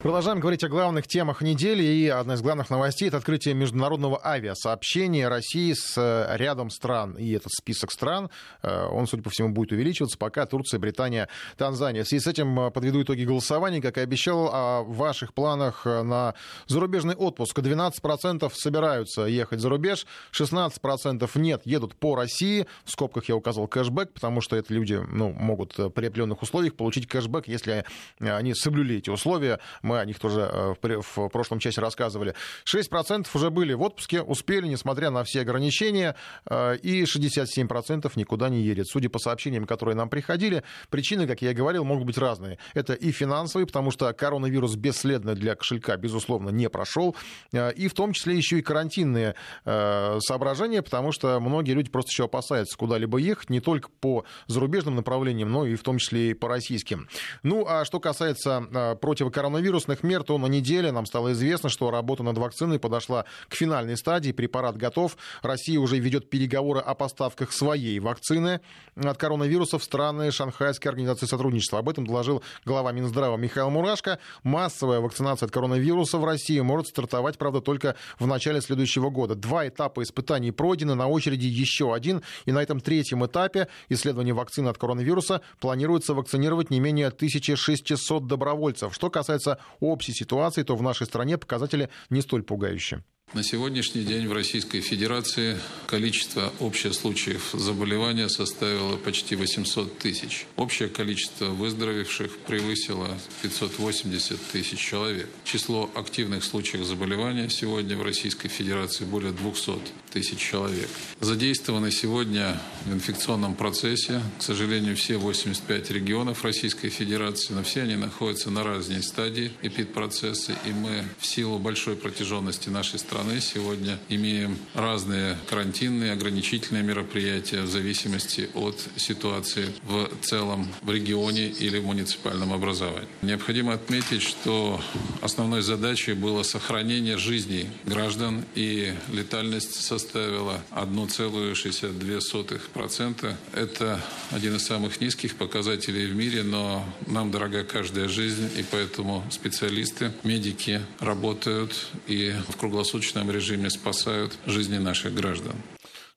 Продолжаем говорить о главных темах недели. И одна из главных новостей — это открытие международного авиасообщения России с э, рядом стран. И этот список стран, э, он, судя по всему, будет увеличиваться, пока Турция, Британия, Танзания. В связи с этим э, подведу итоги голосования. Как и обещал, о ваших планах на зарубежный отпуск. 12% собираются ехать за рубеж, 16% нет, едут по России. В скобках я указал кэшбэк, потому что это люди ну, могут при определенных условиях получить кэшбэк, если они соблюли эти условия мы о них тоже э, в прошлом часе рассказывали. 6% уже были в отпуске, успели, несмотря на все ограничения, э, и 67% никуда не едет. Судя по сообщениям, которые нам приходили, причины, как я и говорил, могут быть разные. Это и финансовые, потому что коронавирус бесследно для кошелька, безусловно, не прошел, э, и в том числе еще и карантинные соображения, потому что многие люди просто еще опасаются куда-либо ехать, не только по зарубежным направлениям, но и в том числе и по российским. Ну, а что касается противокоронавируса, антивирусных мер, то на неделе нам стало известно, что работа над вакциной подошла к финальной стадии. Препарат готов. Россия уже ведет переговоры о поставках своей вакцины от коронавируса в страны Шанхайской организации сотрудничества. Об этом доложил глава Минздрава Михаил Мурашко. Массовая вакцинация от коронавируса в России может стартовать, правда, только в начале следующего года. Два этапа испытаний пройдены, на очереди еще один. И на этом третьем этапе исследования вакцины от коронавируса планируется вакцинировать не менее 1600 добровольцев. Что касается общей ситуации, то в нашей стране показатели не столь пугающие. На сегодняшний день в Российской Федерации количество общих случаев заболевания составило почти 800 тысяч. Общее количество выздоровевших превысило 580 тысяч человек. Число активных случаев заболевания сегодня в Российской Федерации более 200 тысяч человек. Задействованы сегодня в инфекционном процессе, к сожалению, все 85 регионов Российской Федерации, но все они находятся на разной стадии эпидпроцесса, и мы в силу большой протяженности нашей страны страны сегодня имеем разные карантинные, ограничительные мероприятия в зависимости от ситуации в целом в регионе или в муниципальном образовании. Необходимо отметить, что основной задачей было сохранение жизней граждан, и летальность составила 1,62%. Это один из самых низких показателей в мире, но нам дорога каждая жизнь, и поэтому специалисты, медики работают и в круглосуточном суточном режиме спасают жизни наших граждан.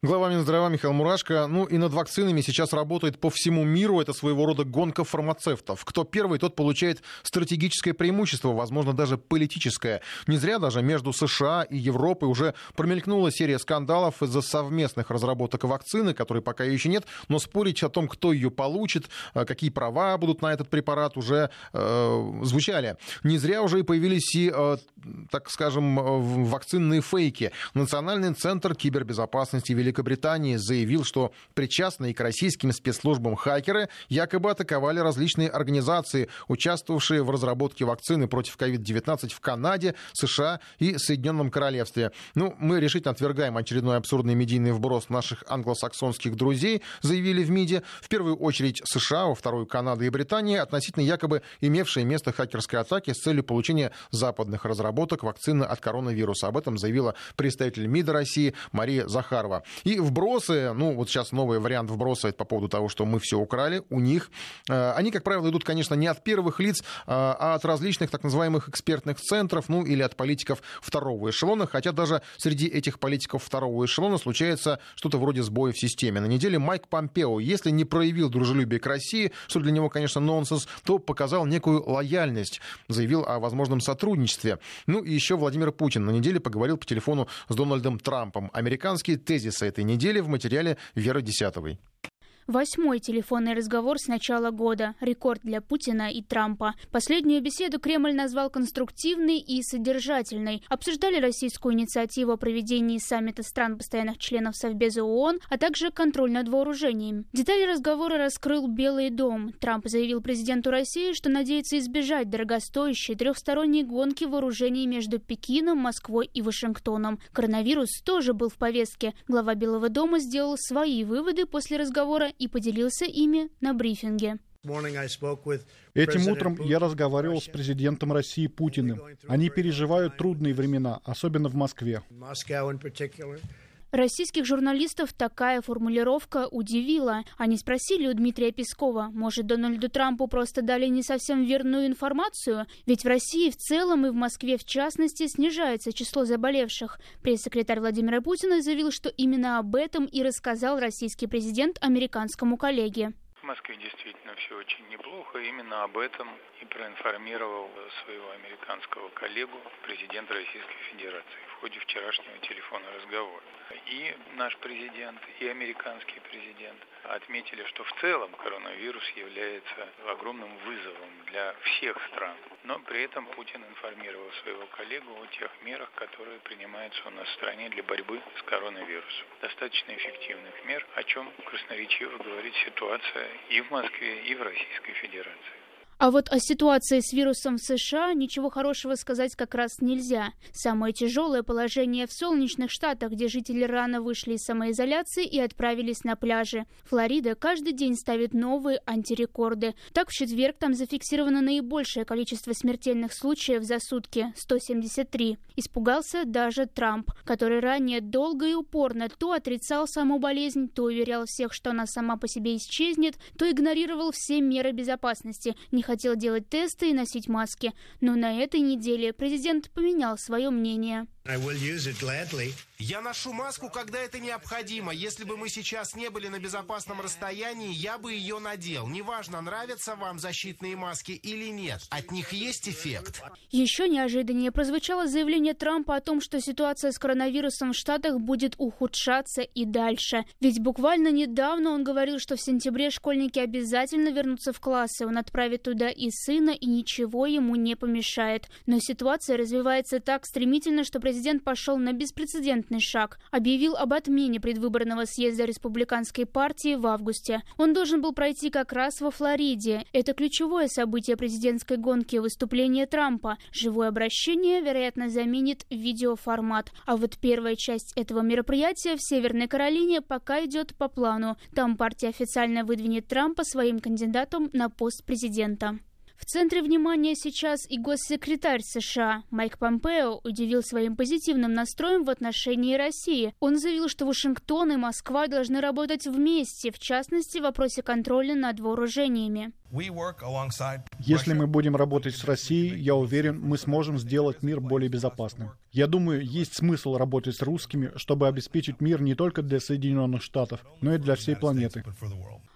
Глава Минздрава Михаил Мурашко. Ну и над вакцинами сейчас работает по всему миру. Это своего рода гонка фармацевтов. Кто первый, тот получает стратегическое преимущество, возможно, даже политическое. Не зря даже между США и Европой уже промелькнула серия скандалов из-за совместных разработок вакцины, которой пока еще нет, но спорить о том, кто ее получит, э, какие права будут на этот препарат, уже э, звучали. Не зря уже и появились и, э, так скажем, э, вакцинные фейки. Национальный центр кибербезопасности Великобритании Великобритании заявил, что причастные к российским спецслужбам хакеры якобы атаковали различные организации, участвовавшие в разработке вакцины против COVID-19 в Канаде, США и Соединенном Королевстве. Ну, мы решительно отвергаем очередной абсурдный медийный вброс наших англосаксонских друзей, заявили в МИДе. В первую очередь США, во вторую Канада и Британия, относительно якобы имевшие место хакерской атаки с целью получения западных разработок вакцины от коронавируса. Об этом заявила представитель МИДа России Мария Захарова. И вбросы, ну вот сейчас новый вариант вброса это по поводу того, что мы все украли у них. Э, они, как правило, идут, конечно, не от первых лиц, а, а от различных так называемых экспертных центров, ну или от политиков второго эшелона, хотя даже среди этих политиков второго эшелона случается что-то вроде сбоя в системе. На неделе Майк Помпео, если не проявил дружелюбие к России, что для него, конечно, нонсенс, то показал некую лояльность, заявил о возможном сотрудничестве. Ну и еще Владимир Путин на неделе поговорил по телефону с Дональдом Трампом. Американские тезисы этой недели в материале Веры Десятовой. Восьмой телефонный разговор с начала года. Рекорд для Путина и Трампа. Последнюю беседу Кремль назвал конструктивной и содержательной. Обсуждали российскую инициативу о проведении саммита стран постоянных членов Совбеза ООН, а также контроль над вооружением. Детали разговора раскрыл Белый дом. Трамп заявил президенту России, что надеется избежать дорогостоящей трехсторонней гонки вооружений между Пекином, Москвой и Вашингтоном. Коронавирус тоже был в повестке. Глава Белого дома сделал свои выводы после разговора и поделился ими на брифинге. Этим утром я разговаривал с президентом России Путиным. Они переживают трудные времена, особенно в Москве. Российских журналистов такая формулировка удивила. Они спросили у Дмитрия Пескова, может, Дональду Трампу просто дали не совсем верную информацию? Ведь в России в целом и в Москве в частности снижается число заболевших. Пресс-секретарь Владимира Путина заявил, что именно об этом и рассказал российский президент американскому коллеге. В Москве действительно все очень неплохо. Именно об этом и проинформировал своего американского коллегу президент Российской Федерации в ходе вчерашнего телефонного разговора. И наш президент, и американский президент отметили, что в целом коронавирус является огромным вызовом для всех стран. Но при этом Путин информировал своего коллегу о тех мерах, которые принимаются у нас в стране для борьбы с коронавирусом. Достаточно эффективных мер, о чем красноречиво говорит ситуация и в Москве, и в Российской Федерации. А вот о ситуации с вирусом в США ничего хорошего сказать как раз нельзя. Самое тяжелое положение в солнечных штатах, где жители рано вышли из самоизоляции и отправились на пляжи. Флорида каждый день ставит новые антирекорды. Так, в четверг там зафиксировано наибольшее количество смертельных случаев за сутки – 173. Испугался даже Трамп, который ранее долго и упорно то отрицал саму болезнь, то уверял всех, что она сама по себе исчезнет, то игнорировал все меры безопасности, не хотел делать тесты и носить маски. Но на этой неделе президент поменял свое мнение. Я ношу маску, когда это необходимо. Если бы мы сейчас не были на безопасном расстоянии, я бы ее надел. Неважно, нравятся вам защитные маски или нет. От них есть эффект. Еще неожиданнее прозвучало заявление Трампа о том, что ситуация с коронавирусом в Штатах будет ухудшаться и дальше. Ведь буквально недавно он говорил, что в сентябре школьники обязательно вернутся в классы. Он отправит туда и сына, и ничего ему не помешает. Но ситуация развивается так стремительно, что президент пошел на беспрецедентный шаг. Объявил об отмене предвыборного съезда республиканской партии в августе. Он должен был пройти как раз во Флориде. Это ключевое событие президентской гонки – выступление Трампа. Живое обращение, вероятно, заменит видеоформат. А вот первая часть этого мероприятия в Северной Каролине пока идет по плану. Там партия официально выдвинет Трампа своим кандидатом на пост президента. В центре внимания сейчас и госсекретарь США Майк Помпео удивил своим позитивным настроем в отношении России. Он заявил, что Вашингтон и Москва должны работать вместе, в частности, в вопросе контроля над вооружениями. Если мы будем работать с Россией, я уверен, мы сможем сделать мир более безопасным. Я думаю, есть смысл работать с русскими, чтобы обеспечить мир не только для Соединенных Штатов, но и для всей планеты.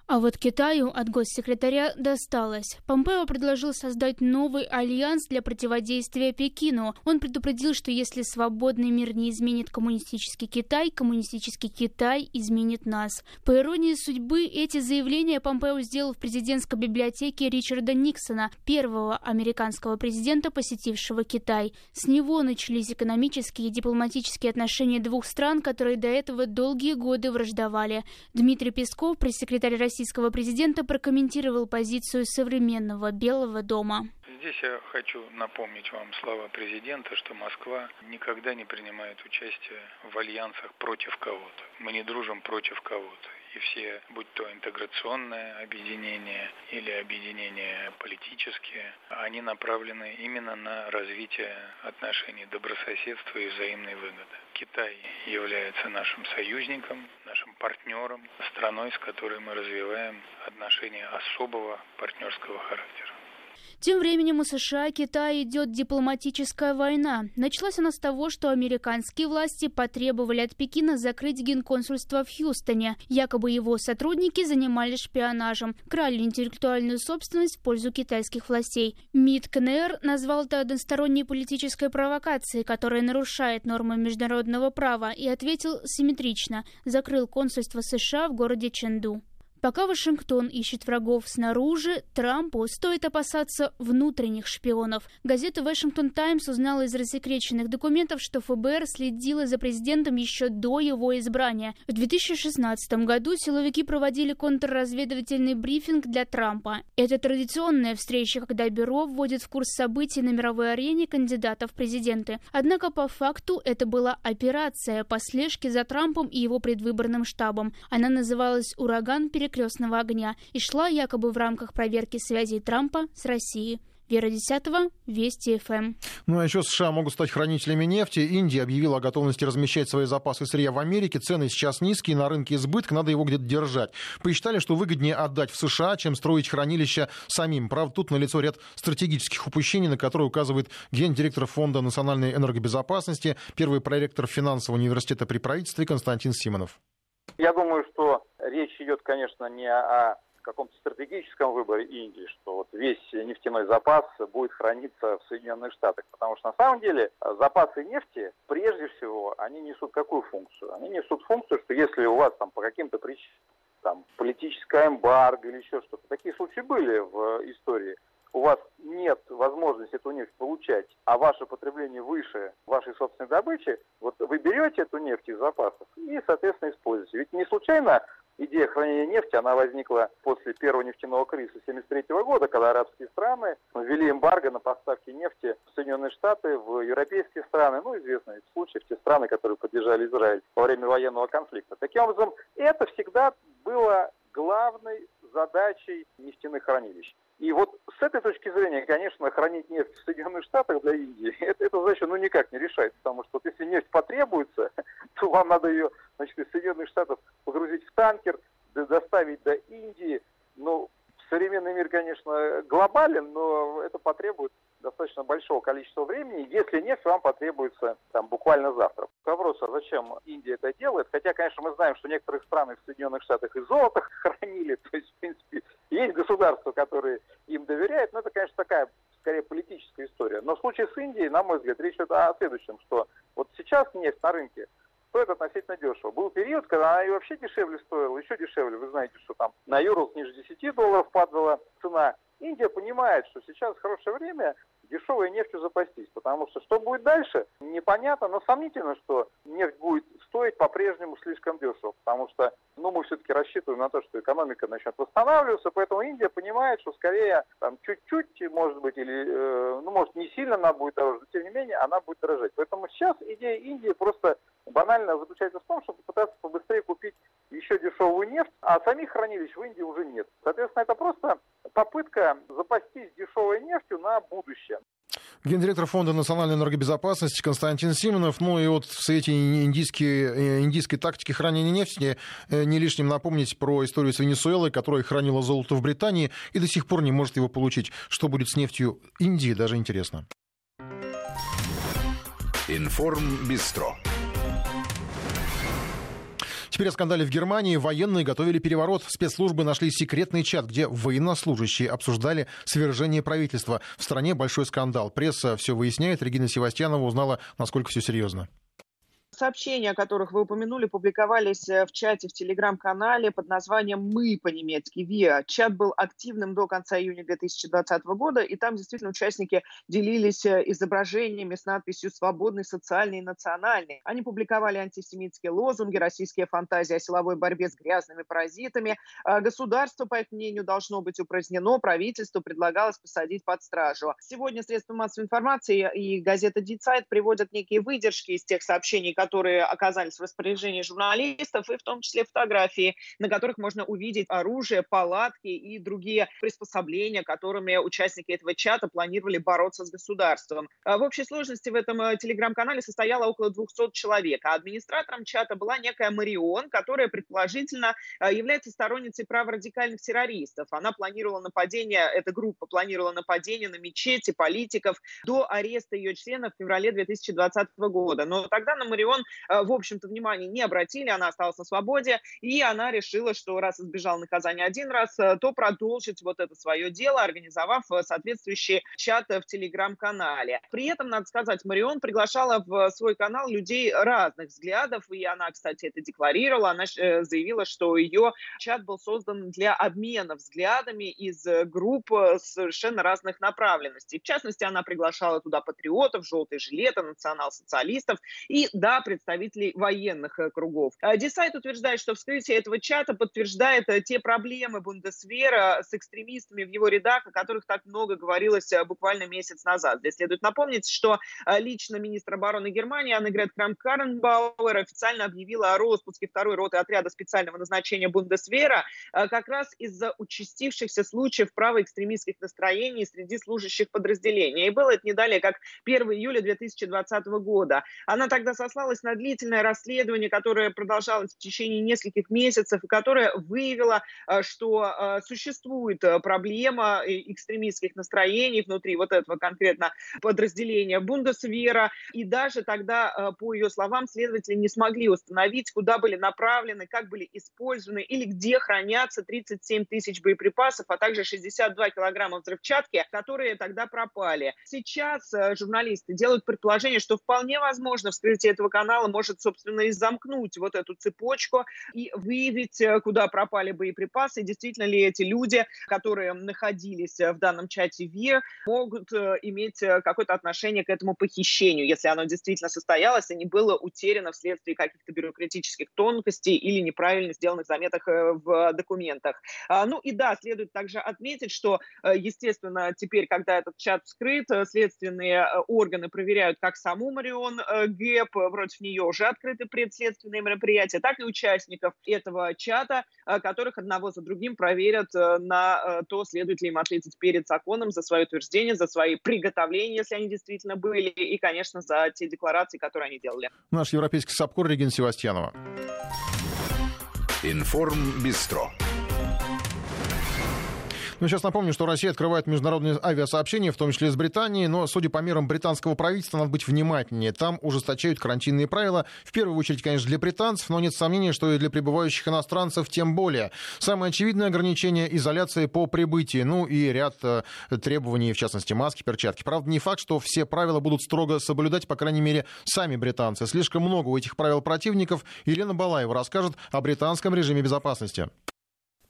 А вот Китаю от госсекретаря досталось. Помпео предложил создать новый альянс для противодействия Пекину. Он предупредил, что если свободный мир не изменит коммунистический Китай, коммунистический Китай изменит нас. По иронии судьбы, эти заявления Помпео сделал в президентской библиотеке Ричарда Никсона, первого американского президента, посетившего Китай. С него начались экономические и дипломатические отношения двух стран, которые до этого долгие годы враждовали. Дмитрий Песков, пресс-секретарь российского президента прокомментировал позицию современного Белого дома. Здесь я хочу напомнить вам слова президента, что Москва никогда не принимает участие в альянсах против кого-то. Мы не дружим против кого-то. И все, будь то интеграционное объединение или объединения политические, они направлены именно на развитие отношений добрососедства и взаимной выгоды. Китай является нашим союзником, нашим партнером, страной, с которой мы развиваем отношения особого партнерского характера. Тем временем у США и Китая идет дипломатическая война. Началась она с того, что американские власти потребовали от Пекина закрыть генконсульство в Хьюстоне. Якобы его сотрудники занимались шпионажем, крали интеллектуальную собственность в пользу китайских властей. МИД КНР назвал это односторонней политической провокацией, которая нарушает нормы международного права, и ответил симметрично – закрыл консульство США в городе Ченду. Пока Вашингтон ищет врагов снаружи, Трампу стоит опасаться внутренних шпионов. Газета «Вашингтон Таймс» узнала из рассекреченных документов, что ФБР следила за президентом еще до его избрания. В 2016 году силовики проводили контрразведывательный брифинг для Трампа. Это традиционная встреча, когда бюро вводит в курс событий на мировой арене кандидатов в президенты. Однако по факту это была операция по слежке за Трампом и его предвыборным штабом. Она называлась «Ураган перекрестного огня» и шла якобы в рамках проверки связей Трампа с Россией. Вера Десятого, Вести ФМ. Ну а еще США могут стать хранителями нефти. Индия объявила о готовности размещать свои запасы сырья в Америке. Цены сейчас низкие, на рынке избыток, надо его где-то держать. Посчитали, что выгоднее отдать в США, чем строить хранилища самим. Правда, тут налицо ряд стратегических упущений, на которые указывает гендиректор Фонда национальной энергобезопасности, первый проректор финансового университета при правительстве Константин Симонов. Я думаю, что речь идет, конечно, не о каком-то стратегическом выборе Индии, что вот весь нефтяной запас будет храниться в Соединенных Штатах. Потому что на самом деле запасы нефти, прежде всего, они несут какую функцию? Они несут функцию, что если у вас там по каким-то причинам там, политическая эмбарго или еще что-то, такие случаи были в истории, у вас нет возможности эту нефть получать, а ваше потребление выше вашей собственной добычи, вот вы берете эту нефть из запасов и, соответственно, используете. Ведь не случайно идея хранения нефти, она возникла после первого нефтяного кризиса 1973 года, когда арабские страны ввели эмбарго на поставки нефти в Соединенные Штаты, в европейские страны, ну, известные случаи, в те страны, которые поддержали Израиль во время военного конфликта. Таким образом, это всегда было главной задачей нефтяных хранилищ. И вот с этой точки зрения, конечно, хранить нефть в Соединенных Штатах для Индии, это, эта задача ну, никак не решается, потому что вот если нефть потребуется, то вам надо ее значит, из Соединенных Штатов погрузить в танкер, доставить до Индии. Ну, современный мир, конечно, глобален, но это потребует достаточно большого количества времени, если нефть вам потребуется там буквально завтра. Вопрос, а зачем Индия это делает? Хотя, конечно, мы знаем, что некоторые страны в Соединенных Штатах и золото хранили, то есть, в принципе, есть государства, которые им доверяют, но это, конечно, такая скорее политическая история. Но в случае с Индией, на мой взгляд, речь идет о следующем, что вот сейчас нефть на рынке стоит относительно дешево. Был период, когда она и вообще дешевле стоила, еще дешевле. Вы знаете, что там на Юрл ниже 10 долларов падала цена. Индия понимает, что сейчас хорошее время дешевой нефтью запастись, потому что что будет дальше, непонятно, но сомнительно, что нефть будет стоить по-прежнему слишком дешево, потому что ну, мы все-таки рассчитываем на то, что экономика начнет восстанавливаться, поэтому Индия понимает, что скорее там чуть-чуть, может быть, или, э, ну, может, не сильно она будет дороже, но тем не менее она будет дорожать. Поэтому сейчас идея Индии просто банально заключается в том, чтобы пытаться побыстрее купить еще дешевую нефть, а самих хранилищ в Индии уже нет. Соответственно, это просто попытка запастись дешевой нефтью на будущее. Гендиректор Фонда национальной энергобезопасности Константин Симонов. Ну и вот в свете индийские, э, индийской тактики хранения нефти э, не лишним напомнить про историю с Венесуэлой, которая хранила золото в Британии и до сих пор не может его получить. Что будет с нефтью Индии, даже интересно. Информ Бистро. Теперь о скандале в Германии. Военные готовили переворот. Спецслужбы нашли секретный чат, где военнослужащие обсуждали свержение правительства. В стране большой скандал. Пресса все выясняет. Регина Севастьянова узнала, насколько все серьезно. Сообщения, о которых вы упомянули, публиковались э, в чате в телеграм-канале под названием «Мы» по-немецки «ВИА». Чат был активным до конца июня 2020 года, и там действительно участники делились э, изображениями с надписью «Свободный, социальный и национальный». Они публиковали антисемитские лозунги, российские фантазии о силовой борьбе с грязными паразитами. А государство, по их мнению, должно быть упразднено, правительству предлагалось посадить под стражу. Сегодня средства массовой информации и газета «Дицайт» приводят некие выдержки из тех сообщений, которые оказались в распоряжении журналистов, и в том числе фотографии, на которых можно увидеть оружие, палатки и другие приспособления, которыми участники этого чата планировали бороться с государством. А в общей сложности в этом э, телеграм-канале состояло около 200 человек, а администратором чата была некая Марион, которая предположительно э, является сторонницей праворадикальных террористов. Она планировала нападение, эта группа планировала нападение на мечети, политиков до ареста ее членов в феврале 2020 года. Но тогда на Марион он, э, в общем-то, внимания не обратили, она осталась на свободе, и она решила, что раз избежал наказания один раз, э, то продолжить вот это свое дело, организовав э, соответствующий чат в телеграм-канале. При этом, надо сказать, Марион приглашала в свой канал людей разных взглядов, и она, кстати, это декларировала, она заявила, что ее чат был создан для обмена взглядами из групп совершенно разных направленностей. В частности, она приглашала туда патриотов, желтые жилеты, национал-социалистов и, да, представителей военных кругов. Десайт утверждает, что вскрытие этого чата подтверждает те проблемы Бундесвера с экстремистами в его рядах, о которых так много говорилось буквально месяц назад. Здесь следует напомнить, что лично министр обороны Германии Аннегрет Крам-Каренбауэр официально объявила о распуске второй роты отряда специального назначения Бундесвера как раз из-за участившихся случаев правоэкстремистских настроений среди служащих подразделения. И было это не далее, как 1 июля 2020 года. Она тогда сослалась на длительное расследование, которое продолжалось в течение нескольких месяцев, и которое выявило, э, что э, существует э, проблема экстремистских настроений внутри вот этого конкретно подразделения Бундесвера. И даже тогда, по ее словам, следователи не смогли установить, куда были направлены, как были использованы или где хранятся 37 тысяч боеприпасов, а также 62 килограмма взрывчатки, которые тогда пропали. Сейчас журналисты делают предположение, что вполне возможно вскрытие этого канала может, собственно, и замкнуть вот эту цепочку и выявить, э, куда пропали боеприпасы, действительно ли эти люди, которые находились э, в данном чате ВИР, могут э, иметь какое-то отношение к этому похищению, если оно действительно состоялось и не было утеряно вследствие каких-то бюрократических тонкостей или неправильно сделанных заметок в документах. А, ну и да, следует также отметить, что, естественно, теперь, когда этот чат вскрыт, следственные органы проверяют как саму Марион Гэп, против нее уже открыты предследственные мероприятия, так и участников этого чата, э, которых одного за другим проверят э, на э, то, следует ли им ответить перед законом за свое утверждение, за свои приготовления, если они действительно были, и, конечно, за те декларации, которые они делали. Наш европейский САПКОР Регина Севастьянова. Информ Бистро. Ну, сейчас напомню, что Россия открывает международные авиасообщения, в том числе с Британией, но, судя по мерам британского правительства, надо быть внимательнее. Там ужесточают карантинные правила, в первую очередь, конечно, для британцев, но нет сомнения, что и для прибывающих иностранцев тем более. Самое очевидное ограничение – изоляции по прибытии, ну и ряд э, требований, в частности, маски, перчатки. Правда, не факт, что все правила будут строго соблюдать, по крайней мере, сами британцы. Слишком много у этих правил противников. Елена Балаева расскажет о британском режиме безопасности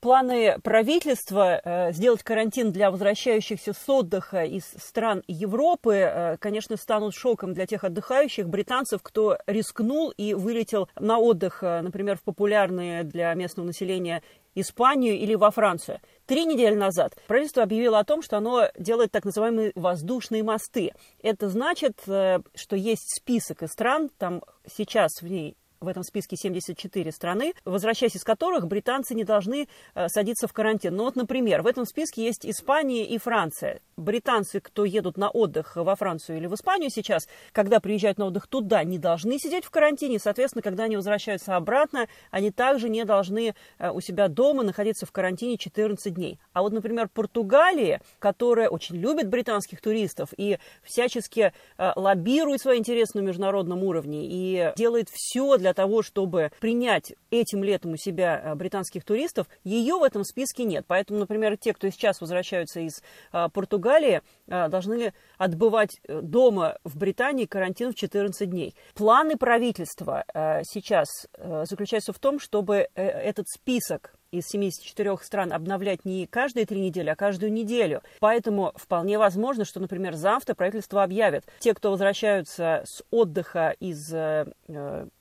планы правительства э, сделать карантин для возвращающихся с отдыха из стран Европы, э, конечно, станут шоком для тех отдыхающих британцев, кто рискнул и вылетел на отдых, э, например, в популярные для местного населения Испанию или во Францию. Три недели назад правительство объявило о том, что оно делает так называемые воздушные мосты. Это значит, что есть список из стран, там сейчас в ней в этом списке 74 страны, возвращаясь из которых британцы не должны э, садиться в карантин. Ну вот, например, в этом списке есть Испания и Франция. Британцы, кто едут на отдых во Францию или в Испанию сейчас, когда приезжают на отдых туда, не должны сидеть в карантине. Соответственно, когда они возвращаются обратно, они также не должны э, у себя дома находиться в карантине 14 дней. А вот, например, Португалия, которая очень любит британских туристов и всячески э, лоббирует свои интересы на международном уровне и делает все для того, чтобы принять этим летом у себя э, британских туристов, ее в этом списке нет. Поэтому, например, те, кто сейчас возвращаются из э, Португалии, э, должны отбывать дома в Британии карантин в 14 дней. Планы правительства сейчас заключаются в том, чтобы этот список из 74 стран обновлять не каждые три недели, а каждую неделю. Поэтому вполне возможно, что, например, завтра правительство объявит, те, кто возвращаются с отдыха из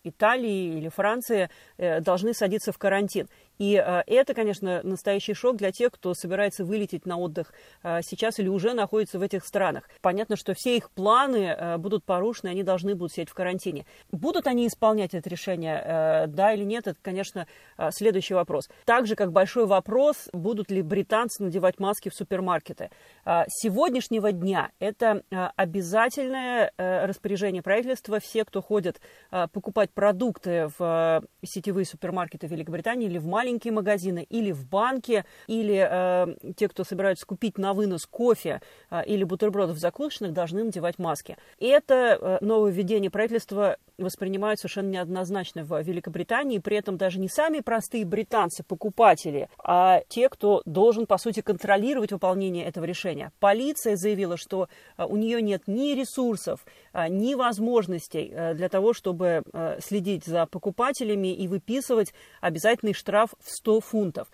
Италии или Франции, э, должны садиться в карантин. И э, это, конечно, настоящий шок для тех, кто собирается вылететь на отдых э, сейчас или уже находится в этих странах. Понятно, что все их планы будут порушены, они должны будут сидеть в карантине. Будут они исполнять это решение, да или нет, это, конечно, следующий вопрос. Так же, как большой вопрос, будут ли британцы надевать маски в супермаркеты. С сегодняшнего дня это обязательное распоряжение правительства. Все, кто ходит покупать продукты в сетевые супермаркеты Великобритании или в маленькие магазины, или в банке, или э, те, кто собираются купить на вынос кофе э, или бутербродов закусочных, должны надевать маски. И это э, нововведение правительства воспринимают совершенно неоднозначно в Великобритании, при этом даже не сами простые британцы, покупатели, а те, кто должен, по сути, контролировать выполнение этого решения. Полиция заявила, что э, у нее нет ни ресурсов, э, ни возможностей э, для того, чтобы следить за покупателями и выписывать обязательный штраф в 100 фунтов.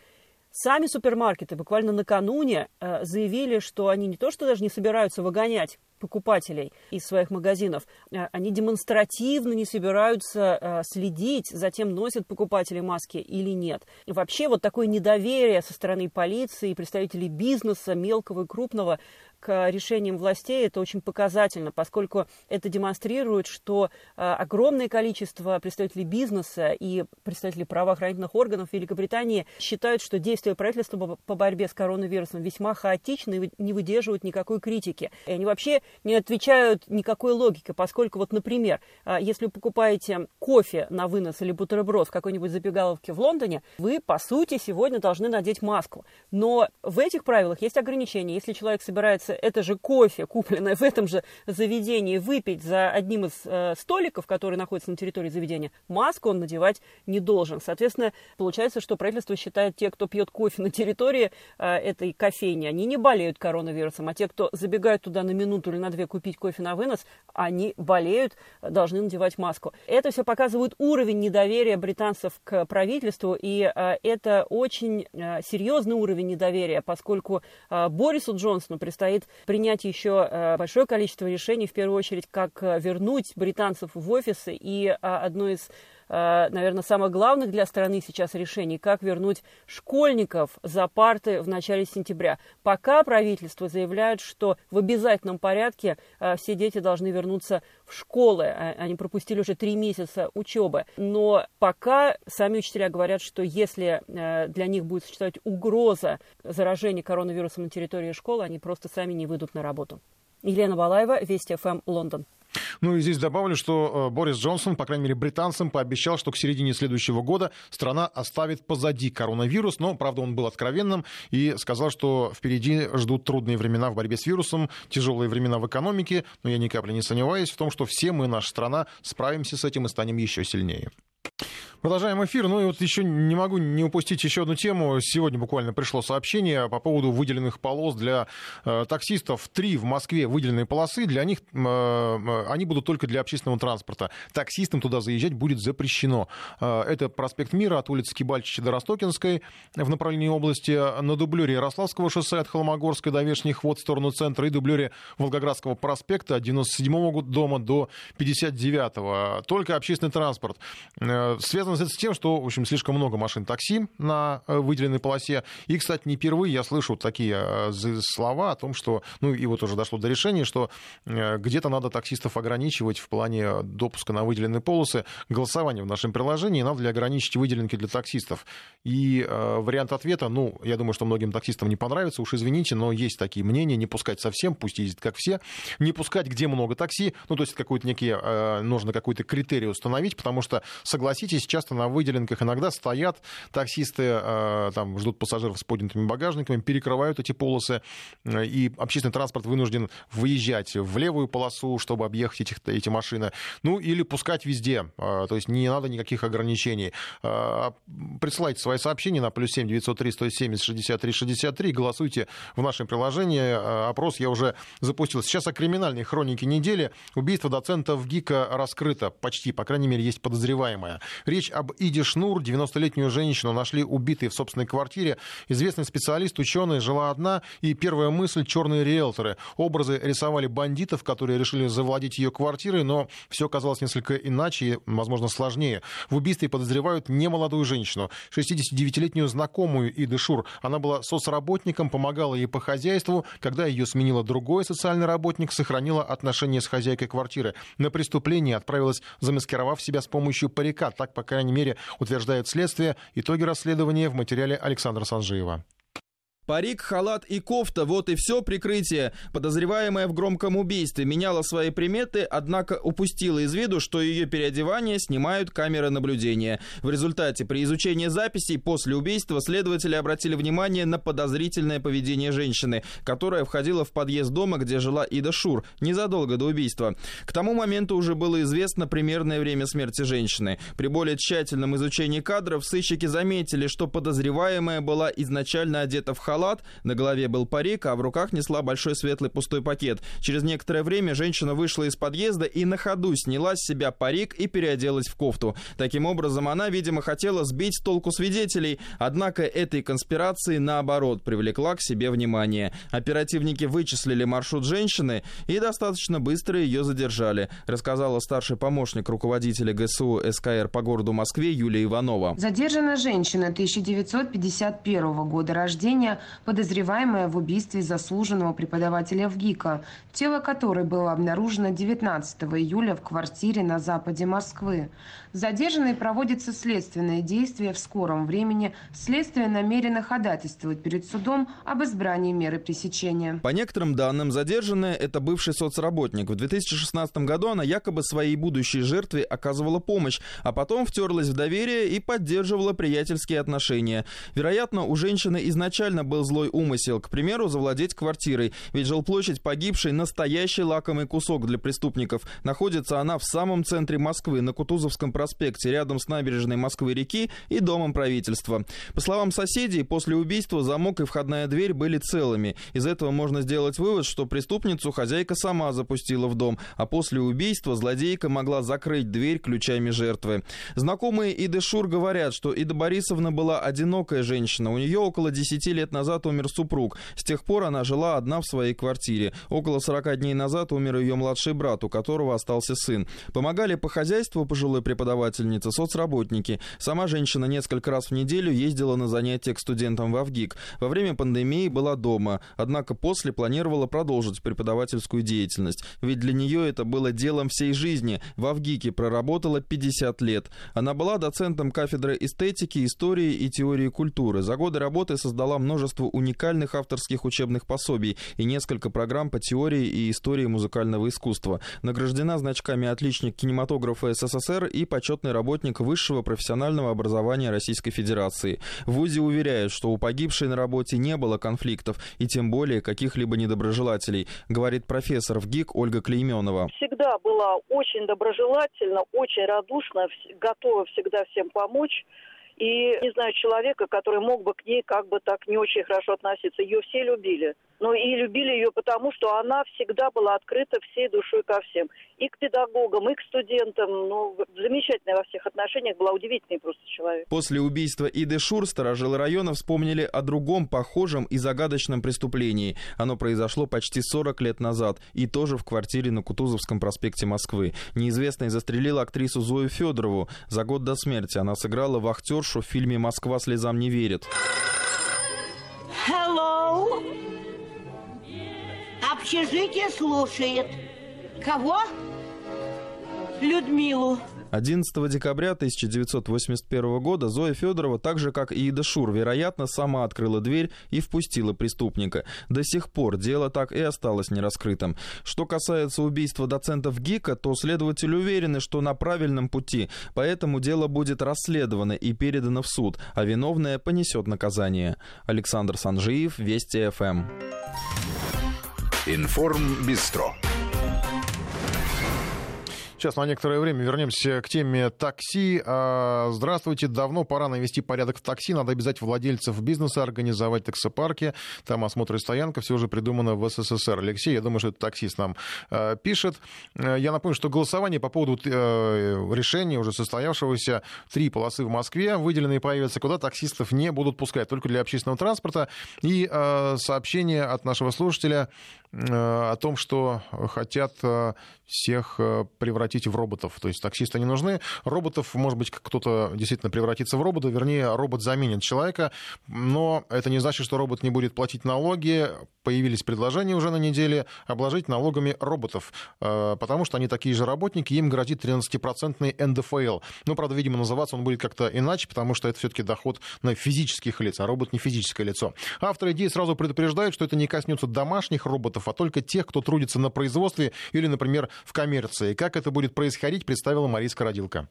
Сами супермаркеты буквально накануне э, заявили, что они не то что даже не собираются выгонять покупателей из своих магазинов. Э, они демонстративно не собираются э, следить за тем, носят покупатели маски или нет. И вообще вот такое недоверие со стороны полиции, представителей бизнеса, мелкого и крупного, к решениям властей, это очень показательно, поскольку это демонстрирует, что а, огромное количество представителей бизнеса и представителей правоохранительных органов Великобритании считают, что действия правительства по борьбе с коронавирусом весьма хаотичны и не выдерживают никакой критики. И они вообще не отвечают никакой логике, поскольку, вот, например, а, если вы покупаете кофе на вынос или бутерброд в какой-нибудь забегаловке в Лондоне, вы, по сути, сегодня должны надеть маску. Но в этих правилах есть ограничения. Если человек собирается это же кофе, купленное в этом же заведении, выпить за одним из э, столиков, который находится на территории заведения, маску он надевать не должен. Соответственно, получается, что правительство считает, те, кто пьет кофе на территории э, этой кофейни, они не болеют коронавирусом, а те, кто забегают туда на минуту или на две купить кофе на вынос, они болеют, должны надевать маску. Это все показывает уровень недоверия британцев к правительству, и э, это очень э, серьезный уровень недоверия, поскольку э, Борису Джонсону предстоит принять еще большое количество решений, в первую очередь, как вернуть британцев в офисы. И одно из наверное, самых главных для страны сейчас решений, как вернуть школьников за парты в начале сентября. Пока правительство заявляет, что в обязательном порядке все дети должны вернуться в школы. Они пропустили уже три месяца учебы. Но пока сами учителя говорят, что если для них будет существовать угроза заражения коронавирусом на территории школы, они просто сами не выйдут на работу. Елена Балаева, Вести ФМ, Лондон. Ну и здесь добавлю, что э, Борис Джонсон, по крайней мере, британцам пообещал, что к середине следующего года страна оставит позади коронавирус, но, правда, он был откровенным и сказал, что впереди ждут трудные времена в борьбе с вирусом, тяжелые времена в экономике, но я ни капли не сомневаюсь в том, что все мы, наша страна, справимся с этим и станем еще сильнее. Продолжаем эфир. Ну и вот еще не могу не упустить еще одну тему. Сегодня буквально пришло сообщение по поводу выделенных полос для э, таксистов. Три в Москве выделенные полосы. Для них э, они будут только для общественного транспорта. Таксистам туда заезжать будет запрещено. Э, это проспект Мира от улицы Кибальчича до Ростокинской в направлении области. На дублере Ярославского шоссе от Холмогорской до Вешних вод в сторону центра и дублере Волгоградского проспекта от 97-го дома до 59-го. Только общественный транспорт. Э, связано это с тем, что, в общем, слишком много машин такси на э, выделенной полосе. И, кстати, не впервые я слышу такие э, слова о том, что, ну и вот уже дошло до решения, что э, где-то надо таксистов ограничивать в плане допуска на выделенные полосы. Голосование в нашем приложении надо ли ограничить выделенки для таксистов. И э, вариант ответа, ну, я думаю, что многим таксистам не понравится, уж извините, но есть такие мнения, не пускать совсем, пусть ездит как все, не пускать, где много такси, ну, то есть какой-то некий, э, нужно какой-то критерий установить, потому что, согласитесь, часто часто на выделенках иногда стоят таксисты, э, там ждут пассажиров с поднятыми багажниками, перекрывают эти полосы, э, и общественный транспорт вынужден выезжать в левую полосу, чтобы объехать этих, эти машины. Ну, или пускать везде, э, то есть не надо никаких ограничений. Присылайте свои сообщения на плюс 7 903 170 63 63, голосуйте в нашем приложении. Опрос я уже запустил. Сейчас о криминальной хронике недели. Убийство доцента в ГИКа раскрыто почти, по крайней мере, есть подозреваемая. Речь об Иде Шнур, 90-летнюю женщину, нашли убитой в собственной квартире. Известный специалист, ученый, жила одна, и первая мысль — черные риэлторы. Образы рисовали бандитов, которые решили завладеть ее квартирой, но все оказалось несколько иначе и, возможно, сложнее. В убийстве подозревают немолодую женщину, 69-летнюю знакомую Иды Шур. Она была соцработником, помогала ей по хозяйству. Когда ее сменила другой социальный работник, сохранила отношения с хозяйкой квартиры. На преступление отправилась, замаскировав себя с помощью парика. Так пока крайней мере, утверждает следствие. Итоги расследования в материале Александра Санжиева. Парик, халат и кофта – вот и все прикрытие. Подозреваемая в громком убийстве меняла свои приметы, однако упустила из виду, что ее переодевание снимают камеры наблюдения. В результате при изучении записей после убийства следователи обратили внимание на подозрительное поведение женщины, которая входила в подъезд дома, где жила Ида Шур, незадолго до убийства. К тому моменту уже было известно примерное время смерти женщины. При более тщательном изучении кадров сыщики заметили, что подозреваемая была изначально одета в халат, халат, на голове был парик, а в руках несла большой светлый пустой пакет. Через некоторое время женщина вышла из подъезда и на ходу сняла с себя парик и переоделась в кофту. Таким образом, она, видимо, хотела сбить с толку свидетелей, однако этой конспирации, наоборот, привлекла к себе внимание. Оперативники вычислили маршрут женщины и достаточно быстро ее задержали, рассказала старший помощник руководителя ГСУ СКР по городу Москве Юлия Иванова. Задержана женщина 1951 года рождения, подозреваемая в убийстве заслуженного преподавателя ВГИКа, тело которой было обнаружено 19 июля в квартире на западе Москвы. Задержанной проводится следственное действие в скором времени. Следствие намерено ходатайствовать перед судом об избрании меры пресечения. По некоторым данным, задержанная – это бывший соцработник. В 2016 году она якобы своей будущей жертве оказывала помощь, а потом втерлась в доверие и поддерживала приятельские отношения. Вероятно, у женщины изначально был злой умысел, к примеру, завладеть квартирой. Ведь жилплощадь погибшей – настоящий лакомый кусок для преступников. Находится она в самом центре Москвы, на Кутузовском проспекте, рядом с набережной Москвы-реки и Домом правительства. По словам соседей, после убийства замок и входная дверь были целыми. Из этого можно сделать вывод, что преступницу хозяйка сама запустила в дом, а после убийства злодейка могла закрыть дверь ключами жертвы. Знакомые Иды Шур говорят, что Ида Борисовна была одинокая женщина. У нее около 10 лет назад умер супруг. С тех пор она жила одна в своей квартире. Около 40 дней назад умер ее младший брат, у которого остался сын. Помогали по хозяйству пожилой преподаватель преподавательница, соцработники. Сама женщина несколько раз в неделю ездила на занятия к студентам в Авгик. Во время пандемии была дома, однако после планировала продолжить преподавательскую деятельность. Ведь для нее это было делом всей жизни. В Авгике проработала 50 лет. Она была доцентом кафедры эстетики, истории и теории культуры. За годы работы создала множество уникальных авторских учебных пособий и несколько программ по теории и истории музыкального искусства. Награждена значками «Отличник кинематографа СССР» и по почетный работник высшего профессионального образования Российской Федерации. В ВУЗе уверяют, что у погибшей на работе не было конфликтов и тем более каких-либо недоброжелателей, говорит профессор в ГИК Ольга Клейменова. Всегда была очень доброжелательна, очень радушна, готова всегда всем помочь. И не знаю человека, который мог бы к ней как бы так не очень хорошо относиться. Ее все любили. Ну и любили ее потому, что она всегда была открыта всей душой ко всем. И к педагогам, и к студентам. Ну, замечательная во всех отношениях, была удивительный просто человек. После убийства Иды Шур сторожилы района вспомнили о другом похожем и загадочном преступлении. Оно произошло почти 40 лет назад и тоже в квартире на Кутузовском проспекте Москвы. Неизвестный застрелил актрису Зою Федорову. За год до смерти она сыграла вахтершу в фильме «Москва слезам не верит». Hello. Общежитие слушает. Кого? Людмилу. 11 декабря 1981 года Зоя Федорова, так же как и Ида Шур, вероятно, сама открыла дверь и впустила преступника. До сих пор дело так и осталось нераскрытым. Что касается убийства доцентов ГИКа, то следователи уверены, что на правильном пути, поэтому дело будет расследовано и передано в суд, а виновная понесет наказание. Александр Санжиев, Вести ФМ. Информ Бистро. Сейчас на некоторое время вернемся к теме такси. А, здравствуйте. Давно пора навести порядок в такси. Надо обязать владельцев бизнеса организовать таксопарки. Там осмотр и стоянка. Все уже придумано в СССР. Алексей, я думаю, что это таксист нам а, пишет. Э, я напомню, что голосование по поводу э, решения уже состоявшегося три полосы в Москве выделенные появятся, куда таксистов не будут пускать, только для общественного транспорта. И а, сообщение от нашего слушателя о том, что хотят всех превратить в роботов. То есть таксисты не нужны. Роботов, может быть, кто-то действительно превратится в робота, вернее, робот заменит человека, но это не значит, что робот не будет платить налоги. Появились предложения уже на неделе обложить налогами роботов, потому что они такие же работники, им грозит 13-процентный НДФЛ. Ну, правда, видимо, называться он будет как-то иначе, потому что это все-таки доход на физических лиц, а робот не физическое лицо. Авторы идеи сразу предупреждают, что это не коснется домашних роботов, а только тех, кто трудится на производстве или, например, в коммерции. Как это будет происходить, представила Мариска Родилка.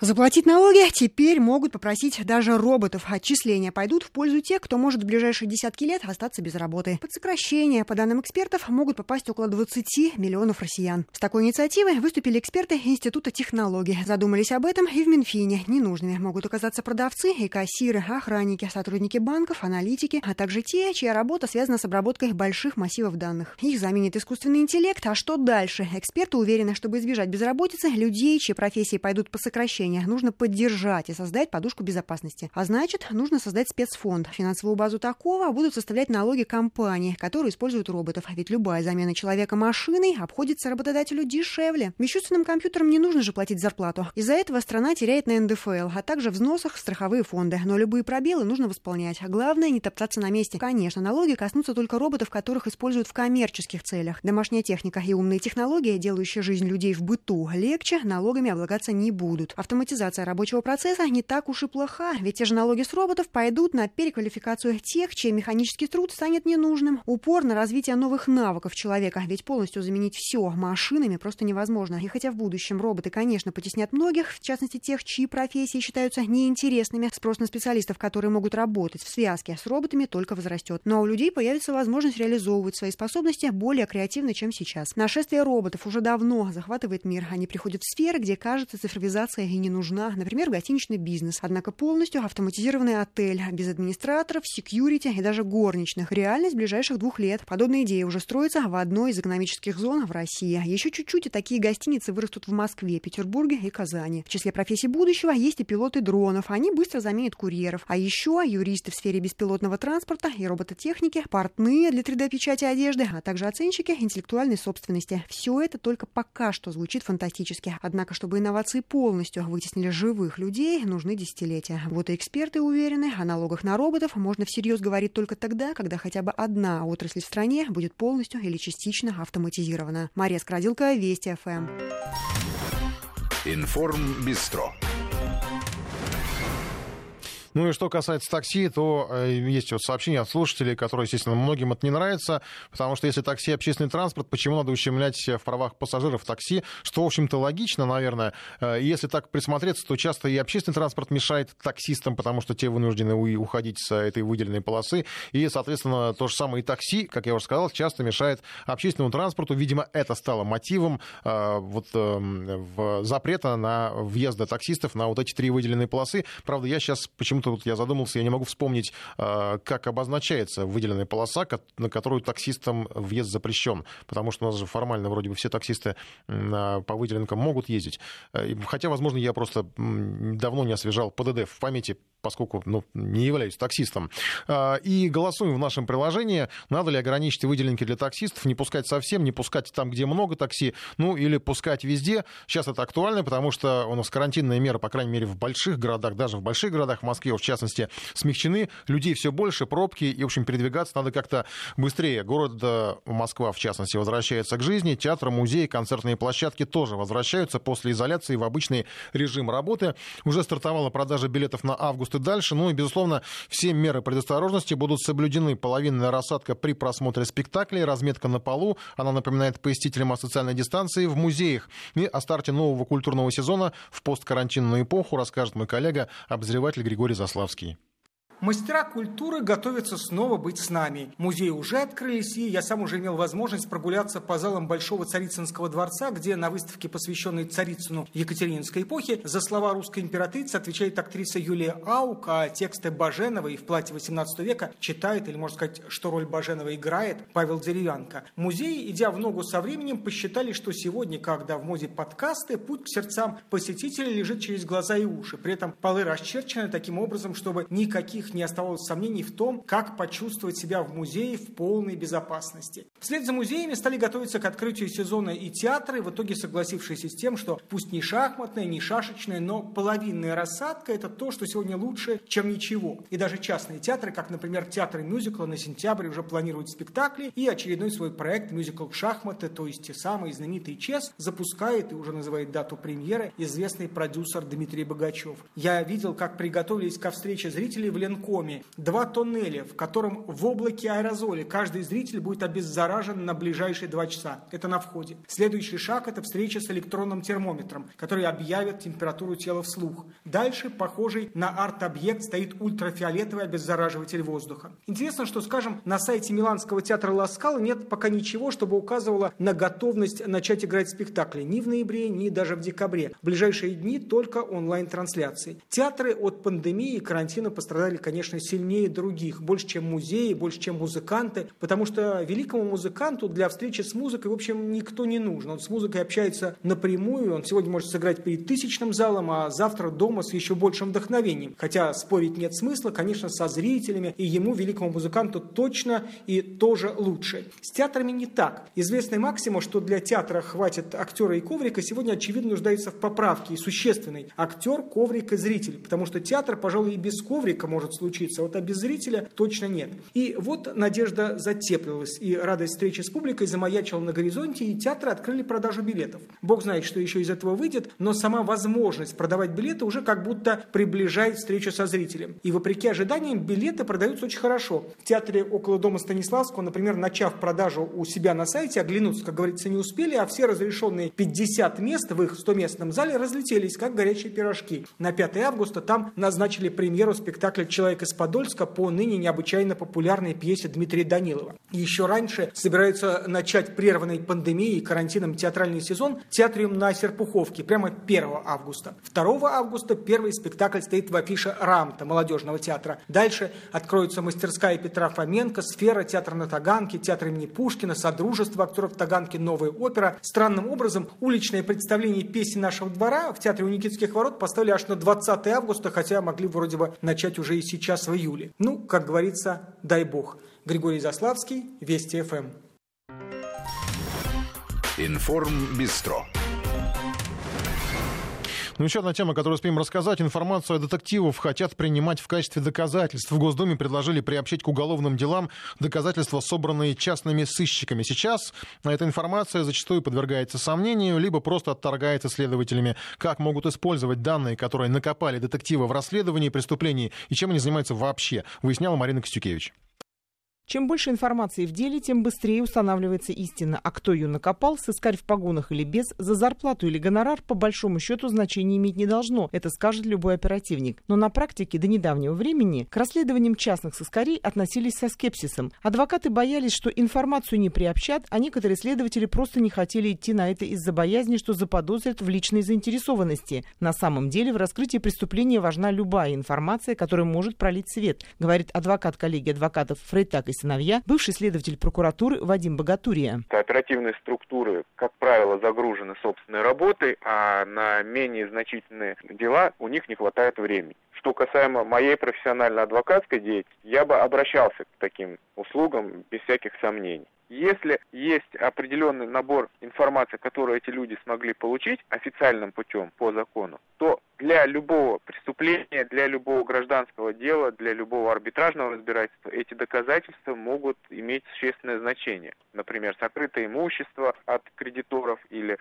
Заплатить налоги теперь могут попросить даже роботов. Отчисления пойдут в пользу тех, кто может в ближайшие десятки лет остаться без работы. Под сокращение, по данным экспертов, могут попасть около 20 миллионов россиян. С такой инициативой выступили эксперты Института технологий. Задумались об этом и в Минфине. Ненужными могут оказаться продавцы и кассиры, охранники, сотрудники банков, аналитики, а также те, чья работа связана с обработкой больших массивов данных. Их заменит искусственный интеллект. А что дальше? Эксперты уверены, чтобы избежать безработицы, людей, чьи профессии пойдут по сокращению, решения нужно поддержать и создать подушку безопасности. А значит, нужно создать спецфонд. Финансовую базу такого будут составлять налоги компании, которые используют роботов. Ведь любая замена человека машиной обходится работодателю дешевле. Бесчувственным компьютерам не нужно же платить зарплату. Из-за этого страна теряет на НДФЛ, а также взносах в страховые фонды. Но любые пробелы нужно восполнять. А главное, не топтаться на месте. Конечно, налоги коснутся только роботов, которых используют в коммерческих целях. Домашняя техника и умные технологии, делающие жизнь людей в быту легче, налогами облагаться не будут. Автоматизация рабочего процесса не так уж и плоха, ведь те же налоги с роботов пойдут на переквалификацию тех, чей механический труд станет ненужным. Упор на развитие новых навыков человека, ведь полностью заменить все машинами просто невозможно. И хотя в будущем роботы, конечно, потеснят многих, в частности тех, чьи профессии считаются неинтересными, спрос на специалистов, которые могут работать в связке с роботами, только возрастет. Но у людей появится возможность реализовывать свои способности более креативно, чем сейчас. Нашествие роботов уже давно захватывает мир. Они приходят в сферы, где, кажется, цифровизация и не нужна, например, гостиничный бизнес. Однако полностью автоматизированный отель, без администраторов, секьюрити и даже горничных. Реальность ближайших двух лет. Подобные идеи уже строятся в одной из экономических зон в России. Еще чуть-чуть и такие гостиницы вырастут в Москве, Петербурге и Казани. В числе профессий будущего есть и пилоты дронов. Они быстро заменят курьеров. А еще юристы в сфере беспилотного транспорта и робототехники, портные для 3D-печати одежды, а также оценщики интеллектуальной собственности. Все это только пока что звучит фантастически. Однако, чтобы инновации полностью вытеснили живых людей, нужны десятилетия. Вот и эксперты уверены, о налогах на роботов можно всерьез говорить только тогда, когда хотя бы одна отрасль в стране будет полностью или частично автоматизирована. Мария Скрадилка, Вести ФМ. Информ Бистро. Ну и что касается такси, то э, есть вот сообщение от слушателей, которые, естественно, многим это не нравится, потому что если такси общественный транспорт, почему надо ущемлять в правах пассажиров такси, что, в общем-то, логично, наверное. Э, если так присмотреться, то часто и общественный транспорт мешает таксистам, потому что те вынуждены уходить с этой выделенной полосы, и, соответственно, то же самое и такси, как я уже сказал, часто мешает общественному транспорту. Видимо, это стало мотивом э, вот, в запрета на въезд таксистов на вот эти три выделенные полосы. Правда, я сейчас почему-то почему-то вот я задумался, я не могу вспомнить, а, как обозначается выделенная полоса, на которую таксистам въезд запрещен. Потому что у нас же формально вроде бы все таксисты по выделенкам могут ездить. Э, хотя, возможно, я просто давно не освежал ПДД в памяти, поскольку ну, не являюсь таксистом. А, и голосуем в нашем приложении, надо ли ограничить выделенки для таксистов, не пускать совсем, не пускать там, где много такси, ну или пускать везде. Сейчас это актуально, потому что у нас карантинные меры, по крайней мере, в больших городах, даже в больших городах, в Москве, в частности, смягчены. Людей все больше, пробки, и, в общем, передвигаться надо как-то быстрее. Город Москва, в частности, возвращается к жизни. Театры, музеи, концертные площадки тоже возвращаются после изоляции в обычный режим работы. Уже стартовала продажа билетов на август и дальше. Ну и, безусловно, все меры предосторожности будут соблюдены. Половинная рассадка при просмотре спектаклей, разметка на полу. Она напоминает посетителям о социальной дистанции в музеях. И о старте нового культурного сезона в посткарантинную эпоху расскажет мой коллега, обозреватель Григорий Заславский. Мастера культуры готовятся снова быть с нами. Музеи уже открылись, и я сам уже имел возможность прогуляться по залам Большого Царицынского дворца, где на выставке, посвященной Царицыну Екатерининской эпохи, за слова русской императрицы отвечает актриса Юлия Аук, а тексты Баженовой в платье XVIII века читает, или можно сказать, что роль Баженова играет, Павел Деревянко. Музеи, идя в ногу со временем, посчитали, что сегодня, когда в моде подкасты, путь к сердцам посетителей лежит через глаза и уши. При этом полы расчерчены таким образом, чтобы никаких не оставалось сомнений в том, как почувствовать себя в музее в полной безопасности. Вслед за музеями стали готовиться к открытию сезона и театры, в итоге согласившиеся с тем, что пусть не шахматная, не шашечная, но половинная рассадка – это то, что сегодня лучше, чем ничего. И даже частные театры, как, например, театры мюзикла на сентябрь уже планируют спектакли, и очередной свой проект мюзикл «Шахматы», то есть те самые знаменитые ЧЕС, запускает и уже называет дату премьеры известный продюсер Дмитрий Богачев. Я видел, как приготовились ко встрече зрителей в Ленобласти военкоме. Два тоннеля, в котором в облаке аэрозоля каждый зритель будет обеззаражен на ближайшие два часа. Это на входе. Следующий шаг – это встреча с электронным термометром, который объявит температуру тела вслух. Дальше, похожий на арт-объект, стоит ультрафиолетовый обеззараживатель воздуха. Интересно, что, скажем, на сайте Миланского театра Ласкала нет пока ничего, чтобы указывало на готовность начать играть спектакли ни в ноябре, ни даже в декабре. В ближайшие дни только онлайн-трансляции. Театры от пандемии и карантина пострадали, конечно, сильнее других. Больше, чем музеи, больше, чем музыканты. Потому что великому музыканту для встречи с музыкой, в общем, никто не нужен. Он с музыкой общается напрямую. Он сегодня может сыграть перед тысячным залом, а завтра дома с еще большим вдохновением. Хотя спорить нет смысла, конечно, со зрителями. И ему, великому музыканту, точно и тоже лучше. С театрами не так. Известная максима, что для театра хватит актера и коврика, сегодня, очевидно, нуждается в поправке и существенной. Актер, коврик и зритель. Потому что театр, пожалуй, и без коврика может случиться, вот а точно нет. И вот надежда затеплилась, и радость встречи с публикой замаячила на горизонте, и театры открыли продажу билетов. Бог знает, что еще из этого выйдет, но сама возможность продавать билеты уже как будто приближает встречу со зрителем. И вопреки ожиданиям, билеты продаются очень хорошо. В театре около дома Станиславского, например, начав продажу у себя на сайте, оглянуться, как говорится, не успели, а все разрешенные 50 мест в их 100-местном зале разлетелись, как горячие пирожки. На 5 августа там назначили премьеру спектакля «Человек из Подольска» по ныне необычайно популярной пьесе Дмитрия Данилова. Еще раньше собираются начать прерванный пандемией и карантином театральный сезон театриум на Серпуховке, прямо 1 августа. 2 августа первый спектакль стоит в афише Рамта молодежного театра. Дальше откроются мастерская Петра Фоменко, сфера, театр на Таганке, театр имени Пушкина, Содружество актеров Таганки, новая опера. Странным образом уличное представление песни нашего двора в театре у Никитских ворот поставили аж на 20 августа, хотя могли вроде бы начать уже и сейчас в июле. Ну, как говорится, дай бог. Григорий Заславский, Вести ФМ. Информ Бистро. Ну, еще одна тема, которую успеем рассказать. Информацию о детективов хотят принимать в качестве доказательств. В Госдуме предложили приобщить к уголовным делам доказательства, собранные частными сыщиками. Сейчас эта информация зачастую подвергается сомнению, либо просто отторгается следователями. Как могут использовать данные, которые накопали детективы в расследовании преступлений, и чем они занимаются вообще, выясняла Марина Костюкевич. Чем больше информации в деле, тем быстрее устанавливается истина. А кто ее накопал, сыскарь в погонах или без, за зарплату или гонорар, по большому счету, значения иметь не должно. Это скажет любой оперативник. Но на практике до недавнего времени к расследованиям частных сыскарей относились со скепсисом. Адвокаты боялись, что информацию не приобщат, а некоторые следователи просто не хотели идти на это из-за боязни, что заподозрят в личной заинтересованности. На самом деле в раскрытии преступления важна любая информация, которая может пролить свет, говорит адвокат коллеги адвокатов Фрейтак и сыновья, бывший следователь прокуратуры Вадим Богатурия. Оперативные структуры, как правило, загружены собственной работой, а на менее значительные дела у них не хватает времени. Что касаемо моей профессионально-адвокатской деятельности, я бы обращался к таким услугам без всяких сомнений. Если есть определенный набор информации, которую эти люди смогли получить официальным путем по закону, то для любого преступления, для любого гражданского дела, для любого арбитражного разбирательства эти доказательства могут иметь существенное значение. Например, сокрытое имущество от кредиторов или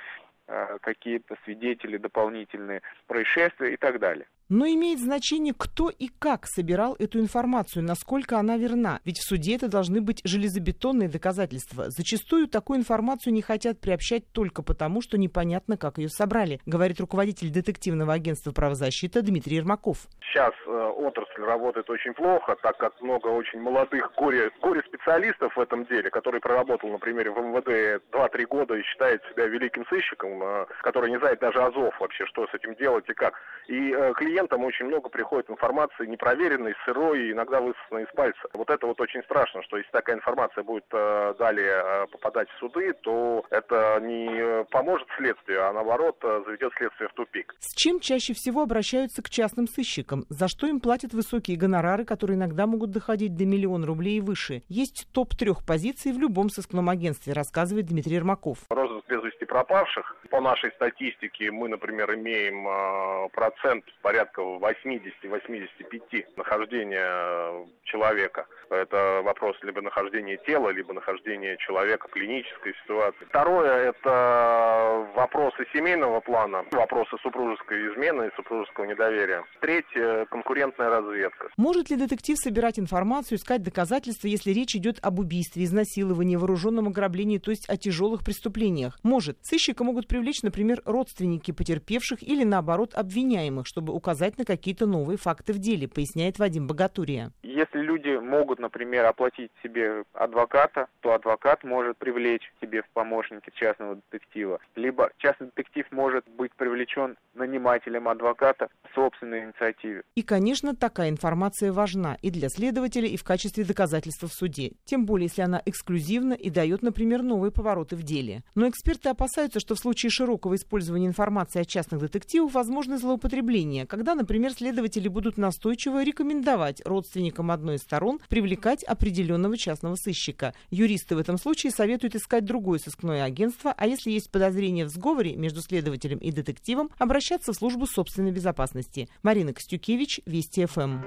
э, какие-то свидетели дополнительные происшествия и так далее. Но имеет значение, кто и как собирал эту информацию, насколько она верна. Ведь в суде это должны быть железобетонные доказательства. Зачастую такую информацию не хотят приобщать только потому, что непонятно, как ее собрали, говорит руководитель детективного агентства правозащиты Дмитрий Ермаков. Сейчас э, отрасль работает очень плохо, так как много очень молодых горе, горе-специалистов в этом деле, который проработал, например, в МВД 2-3 года и считает себя великим сыщиком, э, который не знает даже азов вообще, что с этим делать и как. И э, клиентам очень много приходит информации непроверенной, сырой, иногда высосанной из пальца. Вот это вот очень страшно, что если такая информация будет э, далее э, попадать в суды, то это не поможет следствию, а наоборот э, заведет следствие в тупик. С чем чаще всего обращаются к частным сыщикам? За что им платят высокие гонорары, которые иногда могут доходить до миллиона рублей и выше? Есть топ трех позиций в любом сыскном агентстве, рассказывает Дмитрий Ермаков. Розыск без вести пропавших. По нашей статистике мы, например, имеем э, процент порядка 80-85 нахождения человека. Это вопрос либо нахождения тела, либо нахождения человека в клинической ситуации. Второе – это вопросы семейного плана, вопросы супружеской измены и супружеского недоверия. Третье – конкурентная разведка. Может ли детектив собирать информацию, искать доказательства, если речь идет об убийстве, изнасиловании, вооруженном ограблении, то есть о тяжелых преступлениях? Может. Сыщика могут привлечь, например, родственники потерпевших или, наоборот, обвиняемых, чтобы указать на какие-то новые факты в деле, поясняет Вадим Богатурия. Если люди могут, например, оплатить себе адвоката, то адвокат может привлечь себе в помощники частного детектива. Либо частный детектив может быть привлечен нанимателем адвоката в собственной инициативе. И, конечно, такая информация важна и для следователя, и в качестве доказательства в суде. Тем более, если она эксклюзивна и дает, например, новые повороты в деле. Но эксперты опасаются, что в случае широкого использования информации о частных детективах возможны злоупотребления, когда, например, следователи будут настойчиво рекомендовать родственникам одной из сторон привлекать определенного частного сыщика. Юристы в этом случае советуют искать другое сыскное агентство, а если есть подозрение в сговоре между следователем и детективом, обращаться в службу собственной безопасности. Марина Костюкевич, Вести ФМ.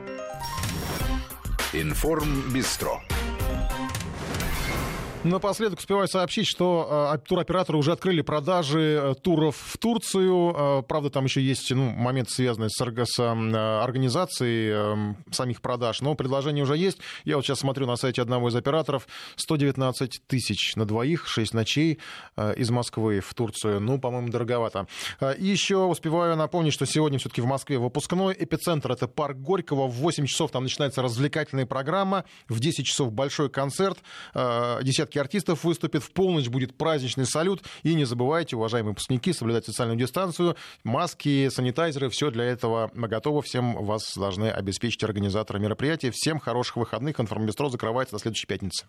Информ Бистро. Напоследок успеваю сообщить, что э, туроператоры уже открыли продажи э, туров в Турцию. Э, правда, там еще есть ну, момент, связанный с, с организацией э, самих продаж, но предложение уже есть. Я вот сейчас смотрю на сайте одного из операторов. 119 тысяч на двоих, 6 ночей из Москвы в Турцию. Ну, по-моему, дороговато. И еще успеваю напомнить, что сегодня все-таки в Москве выпускной эпицентр. Это парк Горького. В 8 часов там начинается развлекательная программа. В 10 часов большой концерт. Десятки артистов выступит. В полночь будет праздничный салют. И не забывайте, уважаемые выпускники, соблюдать социальную дистанцию. Маски, санитайзеры, все для этого готово. Всем вас должны обеспечить организаторы мероприятия. Всем хороших выходных. Информбестро закрывается до следующей пятницы.